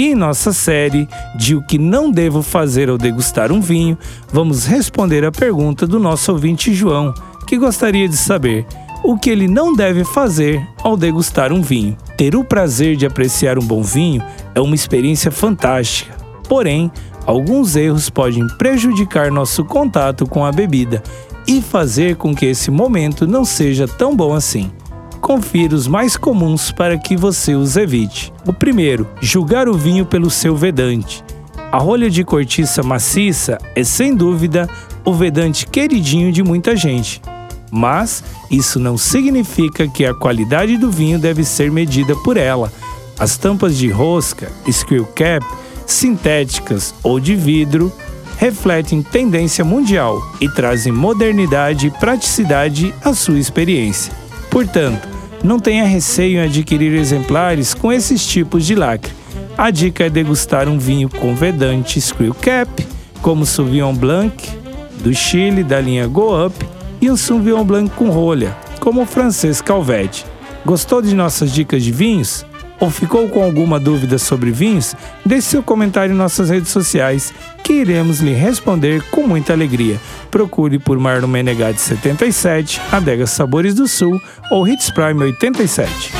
E em nossa série de O que não devo fazer ao degustar um vinho, vamos responder a pergunta do nosso ouvinte João, que gostaria de saber o que ele não deve fazer ao degustar um vinho. Ter o prazer de apreciar um bom vinho é uma experiência fantástica. Porém, alguns erros podem prejudicar nosso contato com a bebida e fazer com que esse momento não seja tão bom assim confira os mais comuns para que você os evite. O primeiro, julgar o vinho pelo seu vedante. A rolha de cortiça maciça é sem dúvida o vedante queridinho de muita gente. Mas isso não significa que a qualidade do vinho deve ser medida por ela. As tampas de rosca, screw cap, sintéticas ou de vidro refletem tendência mundial e trazem modernidade e praticidade à sua experiência. Portanto, não tenha receio em adquirir exemplares com esses tipos de lacre. A dica é degustar um vinho com vedante Screw Cap, como Sauvignon Blanc, do Chile, da linha Go Up, e um Sauvignon Blanc com rolha, como o francês Calvete. Gostou de nossas dicas de vinhos? Ou ficou com alguma dúvida sobre vinhos? Deixe seu comentário em nossas redes sociais que iremos lhe responder com muita alegria. Procure por Marlon Menegatti 77, Adega Sabores do Sul ou Hits Prime 87.